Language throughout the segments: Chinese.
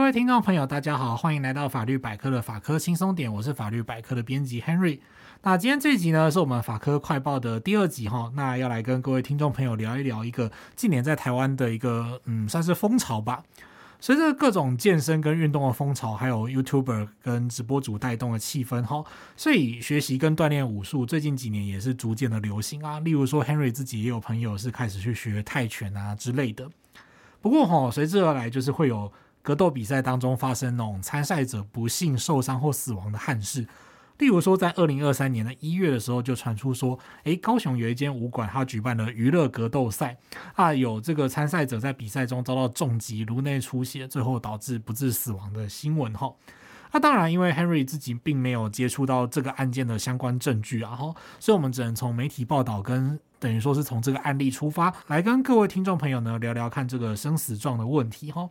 各位听众朋友，大家好，欢迎来到法律百科的法科轻松点，我是法律百科的编辑 Henry。那今天这一集呢，是我们法科快报的第二集哈，那要来跟各位听众朋友聊一聊一个近年在台湾的一个嗯，算是风潮吧。随着各种健身跟运动的风潮，还有 YouTuber 跟直播主带动的气氛哈，所以学习跟锻炼武术最近几年也是逐渐的流行啊。例如说 Henry 自己也有朋友是开始去学泰拳啊之类的。不过哈，随之而来就是会有。格斗比赛当中发生那种参赛者不幸受伤或死亡的憾事，例如说，在二零二三年的一月的时候，就传出说，诶，高雄有一间武馆，他举办了娱乐格斗赛，啊，有这个参赛者在比赛中遭到重击，颅内出血，最后导致不治死亡的新闻。哈，那当然，因为 Henry 自己并没有接触到这个案件的相关证据，啊哈，所以我们只能从媒体报道跟等于说是从这个案例出发，来跟各位听众朋友呢聊聊看这个生死状的问题，哈。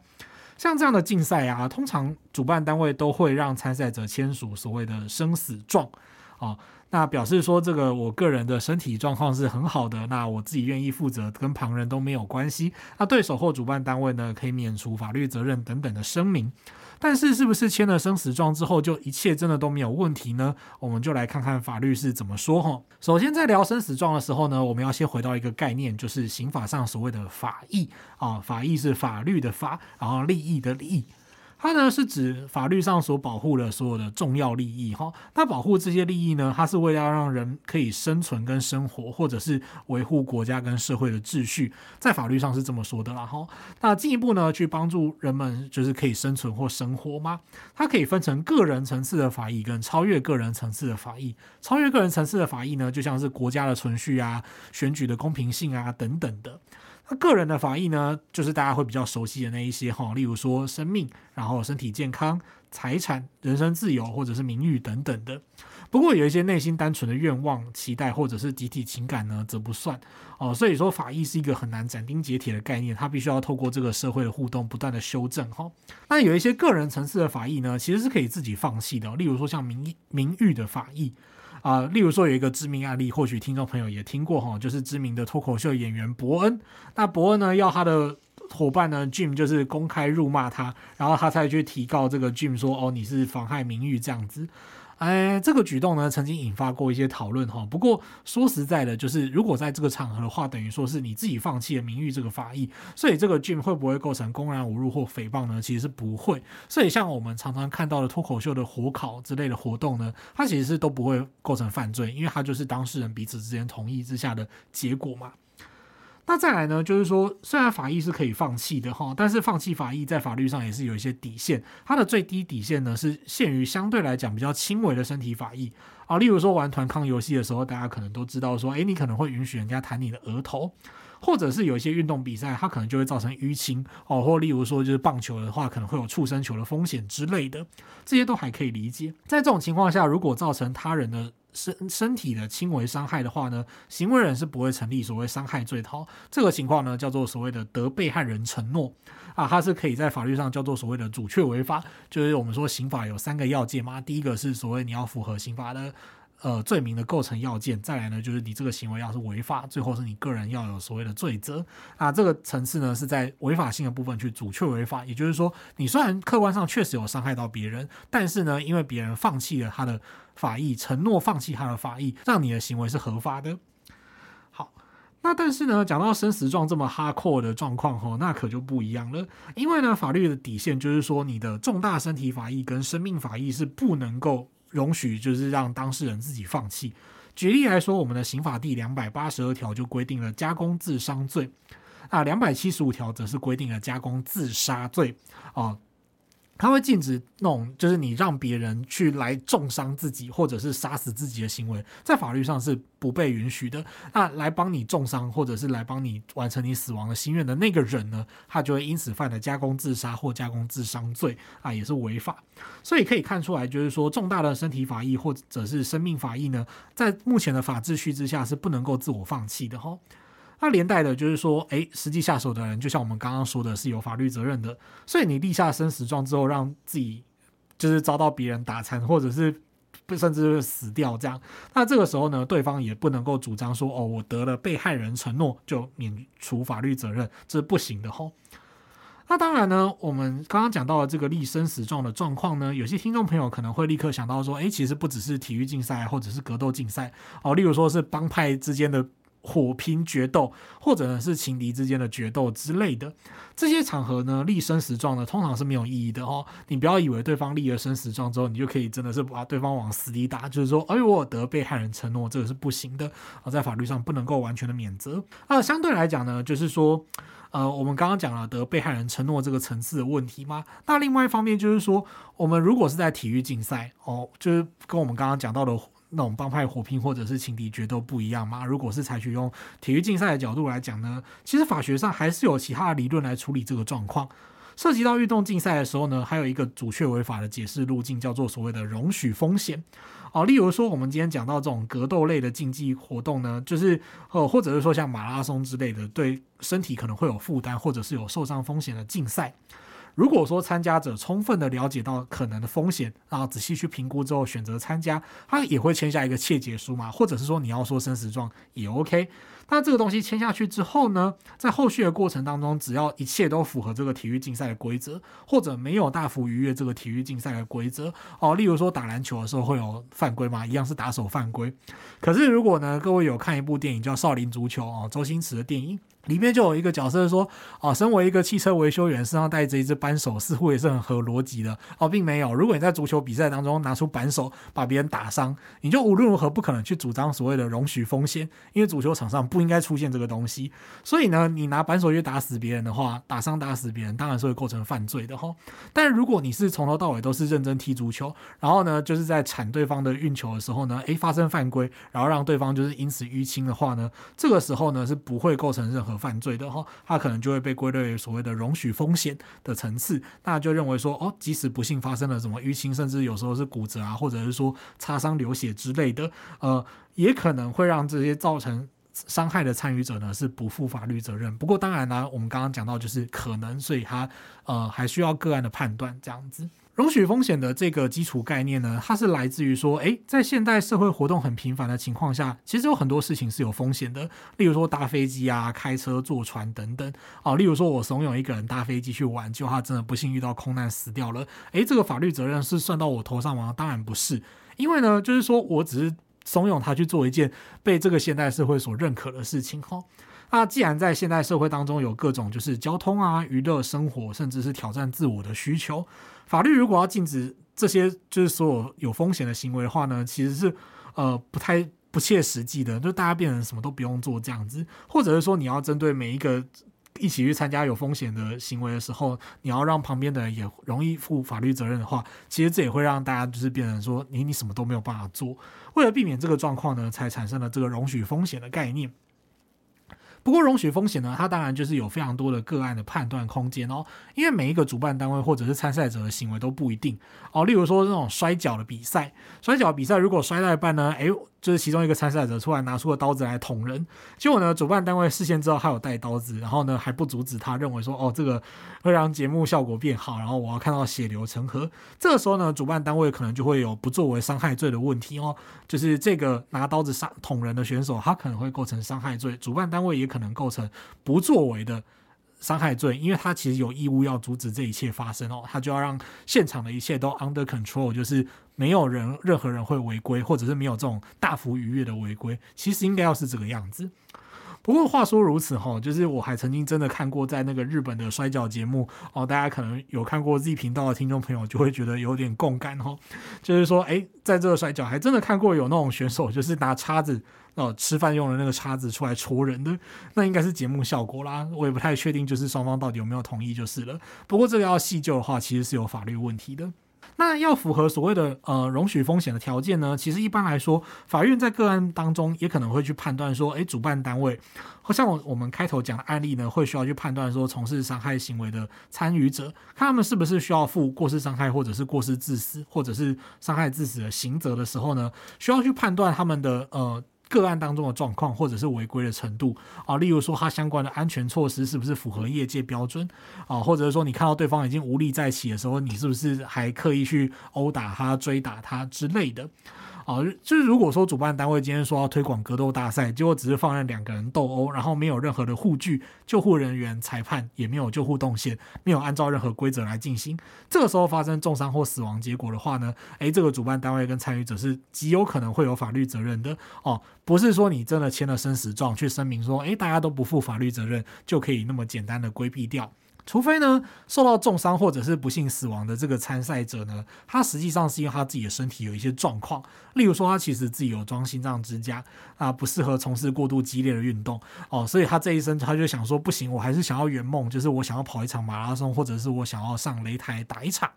像这样的竞赛啊，通常主办单位都会让参赛者签署所谓的生死状，哦，那表示说这个我个人的身体状况是很好的，那我自己愿意负责，跟旁人都没有关系。那对手或主办单位呢，可以免除法律责任等等的声明。但是，是不是签了生死状之后，就一切真的都没有问题呢？我们就来看看法律是怎么说哈。首先，在聊生死状的时候呢，我们要先回到一个概念，就是刑法上所谓的法益啊，法益是法律的法，然后利益的利益。它呢是指法律上所保护的所有的重要利益哈，那保护这些利益呢，它是为了要让人可以生存跟生活，或者是维护国家跟社会的秩序，在法律上是这么说的啦哈。那进一步呢，去帮助人们就是可以生存或生活吗？它可以分成个人层次的法益跟超越个人层次的法益。超越个人层次的法益呢，就像是国家的存续啊、选举的公平性啊等等的。那个人的法益呢，就是大家会比较熟悉的那一些哈，例如说生命，然后身体健康、财产、人身自由或者是名誉等等的。不过有一些内心单纯的愿望、期待或者是集体情感呢，则不算哦。所以说法益是一个很难斩钉截铁的概念，它必须要透过这个社会的互动，不断的修正哈。那有一些个人层次的法益呢，其实是可以自己放弃的，例如说像名名誉的法益。啊、例如说有一个知名案例，或许听众朋友也听过哈，就是知名的脱口秀演员伯恩。那伯恩呢，要他的伙伴呢，Jim 就是公开辱骂他，然后他才去提告这个 Jim 说，哦，你是妨害名誉这样子。哎，这个举动呢，曾经引发过一些讨论哈。不过说实在的，就是如果在这个场合的话，等于说是你自己放弃了名誉这个法益，所以这个 Jim 会不会构成公然侮辱或诽谤呢？其实是不会。所以像我们常常看到的脱口秀的火烤之类的活动呢，它其实是都不会构成犯罪，因为它就是当事人彼此之间同意之下的结果嘛。那再来呢，就是说，虽然法益是可以放弃的哈，但是放弃法益在法律上也是有一些底线。它的最低底线呢，是限于相对来讲比较轻微的身体法益啊，例如说玩团康游戏的时候，大家可能都知道说，诶，你可能会允许人家弹你的额头，或者是有一些运动比赛，它可能就会造成淤青哦，或例如说就是棒球的话，可能会有触身球的风险之类的，这些都还可以理解。在这种情况下，如果造成他人的身身体的轻微伤害的话呢，行为人是不会成立所谓伤害罪的。这个情况呢，叫做所谓的得被害人承诺啊，它是可以在法律上叫做所谓的阻却违法。就是我们说刑法有三个要件嘛，第一个是所谓你要符合刑法的。呃，罪名的构成要件，再来呢，就是你这个行为要是违法，最后是你个人要有所谓的罪责。啊，这个层次呢，是在违法性的部分去阻却违法，也就是说，你虽然客观上确实有伤害到别人，但是呢，因为别人放弃了他的法益，承诺放弃他的法益，让你的行为是合法的。好，那但是呢，讲到生死状这么 hardcore 的状况哈，那可就不一样了，因为呢，法律的底线就是说，你的重大身体法益跟生命法益是不能够。容许就是让当事人自己放弃。举例来说，我们的刑法第两百八十二条就规定了加工自伤罪，啊，两百七十五条则是规定了加工自杀罪，啊。他会禁止那种，就是你让别人去来重伤自己或者是杀死自己的行为，在法律上是不被允许的。那来帮你重伤或者是来帮你完成你死亡的心愿的那个人呢，他就会因此犯了加工自杀或加工自伤罪啊，也是违法。所以可以看出来，就是说重大的身体法益或者是生命法益呢，在目前的法秩序之下是不能够自我放弃的哈。那连带的就是说，诶，实际下手的人，就像我们刚刚说的，是有法律责任的。所以你立下生死状之后，让自己就是遭到别人打残，或者是甚至死掉这样，那这个时候呢，对方也不能够主张说，哦，我得了被害人承诺就免除法律责任，这是不行的吼。那当然呢，我们刚刚讲到的这个立生死状的状况呢，有些听众朋友可能会立刻想到说，哎，其实不只是体育竞赛或者是格斗竞赛哦，例如说是帮派之间的。火拼决斗，或者呢是情敌之间的决斗之类的这些场合呢，立生死状呢通常是没有意义的哦。你不要以为对方立了生死状之后，你就可以真的是把对方往死里打，就是说，哎，我得被害人承诺，这个是不行的啊，在法律上不能够完全的免责。那相对来讲呢，就是说，呃，我们刚刚讲了得被害人承诺这个层次的问题嘛。那另外一方面就是说，我们如果是在体育竞赛哦，就是跟我们刚刚讲到的。那种帮派火拼或者是情敌决斗不一样嘛？如果是采取用体育竞赛的角度来讲呢，其实法学上还是有其他的理论来处理这个状况。涉及到运动竞赛的时候呢，还有一个阻却违法的解释路径，叫做所谓的容许风险。哦，例如说我们今天讲到这种格斗类的竞技活动呢，就是呃，或者是说像马拉松之类的，对身体可能会有负担或者是有受伤风险的竞赛。如果说参加者充分的了解到可能的风险，然后仔细去评估之后选择参加，他也会签下一个切结书嘛，或者是说你要说生死状也 OK。那这个东西签下去之后呢，在后续的过程当中，只要一切都符合这个体育竞赛的规则，或者没有大幅逾越这个体育竞赛的规则哦，例如说打篮球的时候会有犯规嘛，一样是打手犯规。可是如果呢，各位有看一部电影叫《少林足球》哦，周星驰的电影。里面就有一个角色说：“哦，身为一个汽车维修员，身上带着一只扳手，似乎也是很合逻辑的。哦，并没有。如果你在足球比赛当中拿出扳手把别人打伤，你就无论如何不可能去主张所谓的容许风险，因为足球场上不应该出现这个东西。所以呢，你拿扳手去打死别人的话，打伤打死别人当然是会构成犯罪的哈。但如果你是从头到尾都是认真踢足球，然后呢，就是在铲对方的运球的时候呢，诶，发生犯规，然后让对方就是因此淤青的话呢，这个时候呢是不会构成任何。”犯罪的话，他可能就会被归类为所谓的容许风险的层次，那就认为说，哦，即使不幸发生了什么淤青，甚至有时候是骨折啊，或者是说擦伤流血之类的，呃，也可能会让这些造成伤害的参与者呢是不负法律责任。不过当然呢，我们刚刚讲到就是可能，所以他呃还需要个案的判断这样子。容许风险的这个基础概念呢，它是来自于说，诶，在现代社会活动很频繁的情况下，其实有很多事情是有风险的，例如说搭飞机啊、开车、坐船等等哦。例如说我怂恿一个人搭飞机去玩，结果他真的不幸遇到空难死掉了，诶，这个法律责任是算到我头上吗？当然不是，因为呢，就是说我只是怂恿他去做一件被这个现代社会所认可的事情，哈。那既然在现代社会当中有各种就是交通啊、娱乐、生活，甚至是挑战自我的需求，法律如果要禁止这些就是所有有风险的行为的话呢，其实是呃不太不切实际的，就大家变成什么都不用做这样子，或者是说你要针对每一个一起去参加有风险的行为的时候，你要让旁边的人也容易负法律责任的话，其实这也会让大家就是变成说你你什么都没有办法做。为了避免这个状况呢，才产生了这个容许风险的概念。不过容许风险呢，它当然就是有非常多的个案的判断空间哦，因为每一个主办单位或者是参赛者的行为都不一定哦。例如说这种摔跤的比赛，摔跤比赛如果摔到一半呢，哎。就是其中一个参赛者突然拿出了刀子来捅人，结果呢，主办单位事先知道他有带刀子，然后呢还不阻止他，认为说哦这个会让节目效果变好，然后我要看到血流成河。这个时候呢，主办单位可能就会有不作为伤害罪的问题哦，就是这个拿刀子杀捅人的选手，他可能会构成伤害罪，主办单位也可能构成不作为的。伤害罪，因为他其实有义务要阻止这一切发生哦，他就要让现场的一切都 under control，就是没有人任何人会违规，或者是没有这种大幅逾越的违规，其实应该要是这个样子。不过话说如此哈，就是我还曾经真的看过在那个日本的摔角节目哦，大家可能有看过 Z 频道的听众朋友就会觉得有点共感哈，就是说诶，在这个摔角还真的看过有那种选手就是拿叉子。哦，吃饭用的那个叉子出来戳人的，那应该是节目效果啦。我也不太确定，就是双方到底有没有同意就是了。不过这个要细究的话，其实是有法律问题的。那要符合所谓的呃容许风险的条件呢，其实一般来说，法院在个案当中也可能会去判断说，诶，主办单位，好像我我们开头讲的案例呢，会需要去判断说，从事伤害行为的参与者，看他们是不是需要负过失伤害或者是过失致死或者是伤害致死的刑责的时候呢，需要去判断他们的呃。个案当中的状况，或者是违规的程度啊，例如说他相关的安全措施是不是符合业界标准啊，或者是说你看到对方已经无力再起的时候，你是不是还刻意去殴打他、追打他之类的。啊，就是如果说主办单位今天说要推广格斗大赛，结果只是放任两个人斗殴，然后没有任何的护具、救护人员、裁判，也没有救护动线，没有按照任何规则来进行，这个时候发生重伤或死亡结果的话呢，诶，这个主办单位跟参与者是极有可能会有法律责任的哦，不是说你真的签了生死状去声明说，诶，大家都不负法律责任，就可以那么简单的规避掉。除非呢，受到重伤或者是不幸死亡的这个参赛者呢，他实际上是因为他自己的身体有一些状况，例如说他其实自己有装心脏支架啊，不适合从事过度激烈的运动哦，所以他这一生他就想说，不行，我还是想要圆梦，就是我想要跑一场马拉松，或者是我想要上擂台打一场，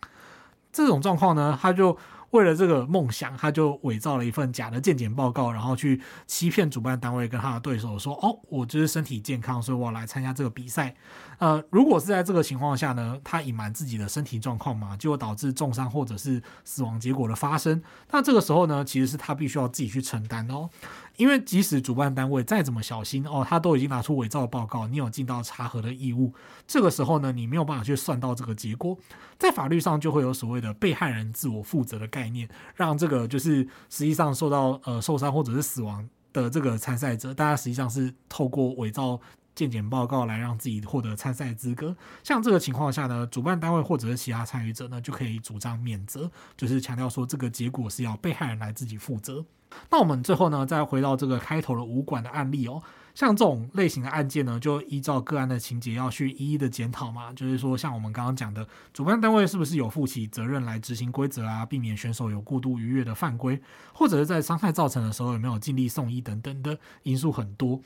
这种状况呢，他就。为了这个梦想，他就伪造了一份假的健检报告，然后去欺骗主办单位跟他的对手说：“哦，我就是身体健康，所以我来参加这个比赛。”呃，如果是在这个情况下呢，他隐瞒自己的身体状况嘛，就导致重伤或者是死亡结果的发生。那这个时候呢，其实是他必须要自己去承担哦。因为即使主办单位再怎么小心哦，他都已经拿出伪造的报告，你有尽到查核的义务。这个时候呢，你没有办法去算到这个结果，在法律上就会有所谓的被害人自我负责的概念概念，让这个就是实际上受到呃受伤或者是死亡的这个参赛者，大家实际上是透过伪造健检报告来让自己获得参赛资格。像这个情况下呢，主办单位或者是其他参与者呢，就可以主张免责，就是强调说这个结果是要被害人来自己负责。那我们最后呢，再回到这个开头的武馆的案例哦，像这种类型的案件呢，就依照个案的情节要去一一的检讨嘛。就是说，像我们刚刚讲的，主办单位是不是有负起责任来执行规则啊，避免选手有过度逾越的犯规，或者是在伤害造成的时候有没有尽力送医等等的因素很多。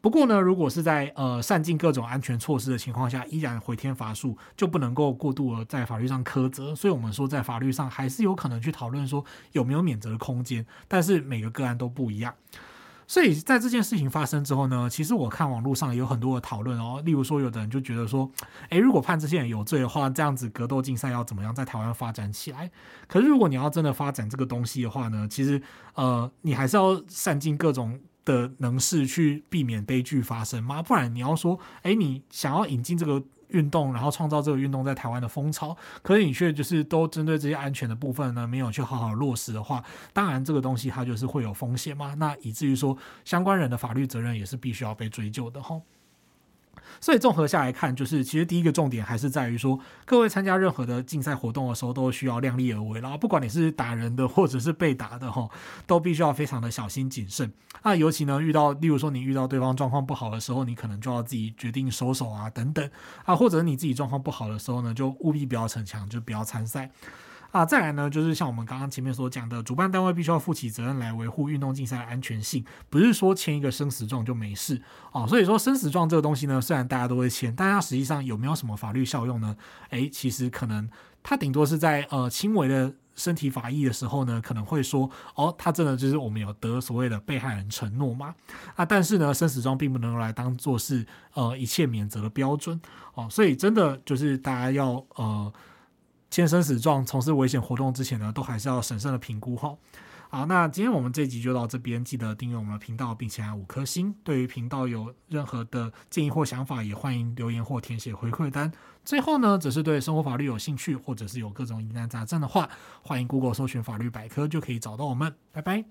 不过呢，如果是在呃善尽各种安全措施的情况下，依然回天乏术，就不能够过度的在法律上苛责。所以，我们说在法律上还是有可能去讨论说有没有免责的空间，但是每个个案都不一样。所以在这件事情发生之后呢，其实我看网络上有很多的讨论哦，例如说有的人就觉得说，诶，如果判这些人有罪的话，这样子格斗竞赛要怎么样在台湾发展起来？可是如果你要真的发展这个东西的话呢，其实呃，你还是要善尽各种。的能事去避免悲剧发生吗？不然你要说，诶，你想要引进这个运动，然后创造这个运动在台湾的风潮，可是你却就是都针对这些安全的部分呢，没有去好好落实的话，当然这个东西它就是会有风险嘛。那以至于说相关人的法律责任也是必须要被追究的哈。所以综合下来看，就是其实第一个重点还是在于说，各位参加任何的竞赛活动的时候，都需要量力而为啦。不管你是打人的，或者是被打的，哈，都必须要非常的小心谨慎。那尤其呢，遇到例如说你遇到对方状况不好的时候，你可能就要自己决定收手啊，等等啊，或者你自己状况不好的时候呢，就务必不要逞强，就不要参赛。啊，再来呢，就是像我们刚刚前面所讲的，主办单位必须要负起责任来维护运动竞赛的安全性，不是说签一个生死状就没事哦。所以说生死状这个东西呢，虽然大家都会签，但它实际上有没有什么法律效用呢？诶，其实可能它顶多是在呃轻微的身体法益的时候呢，可能会说哦，它真的就是我们有得所谓的被害人承诺嘛。啊，但是呢，生死状并不能用来当做是呃一切免责的标准哦。所以真的就是大家要呃。签生死状，从事危险活动之前呢，都还是要审慎的评估哈。好，那今天我们这集就到这边，记得订阅我们的频道，并且按五颗星。对于频道有任何的建议或想法，也欢迎留言或填写回馈单。最后呢，只是对生活法律有兴趣，或者是有各种疑难杂症的话，欢迎 Google 搜寻法律百科就可以找到我们。拜拜。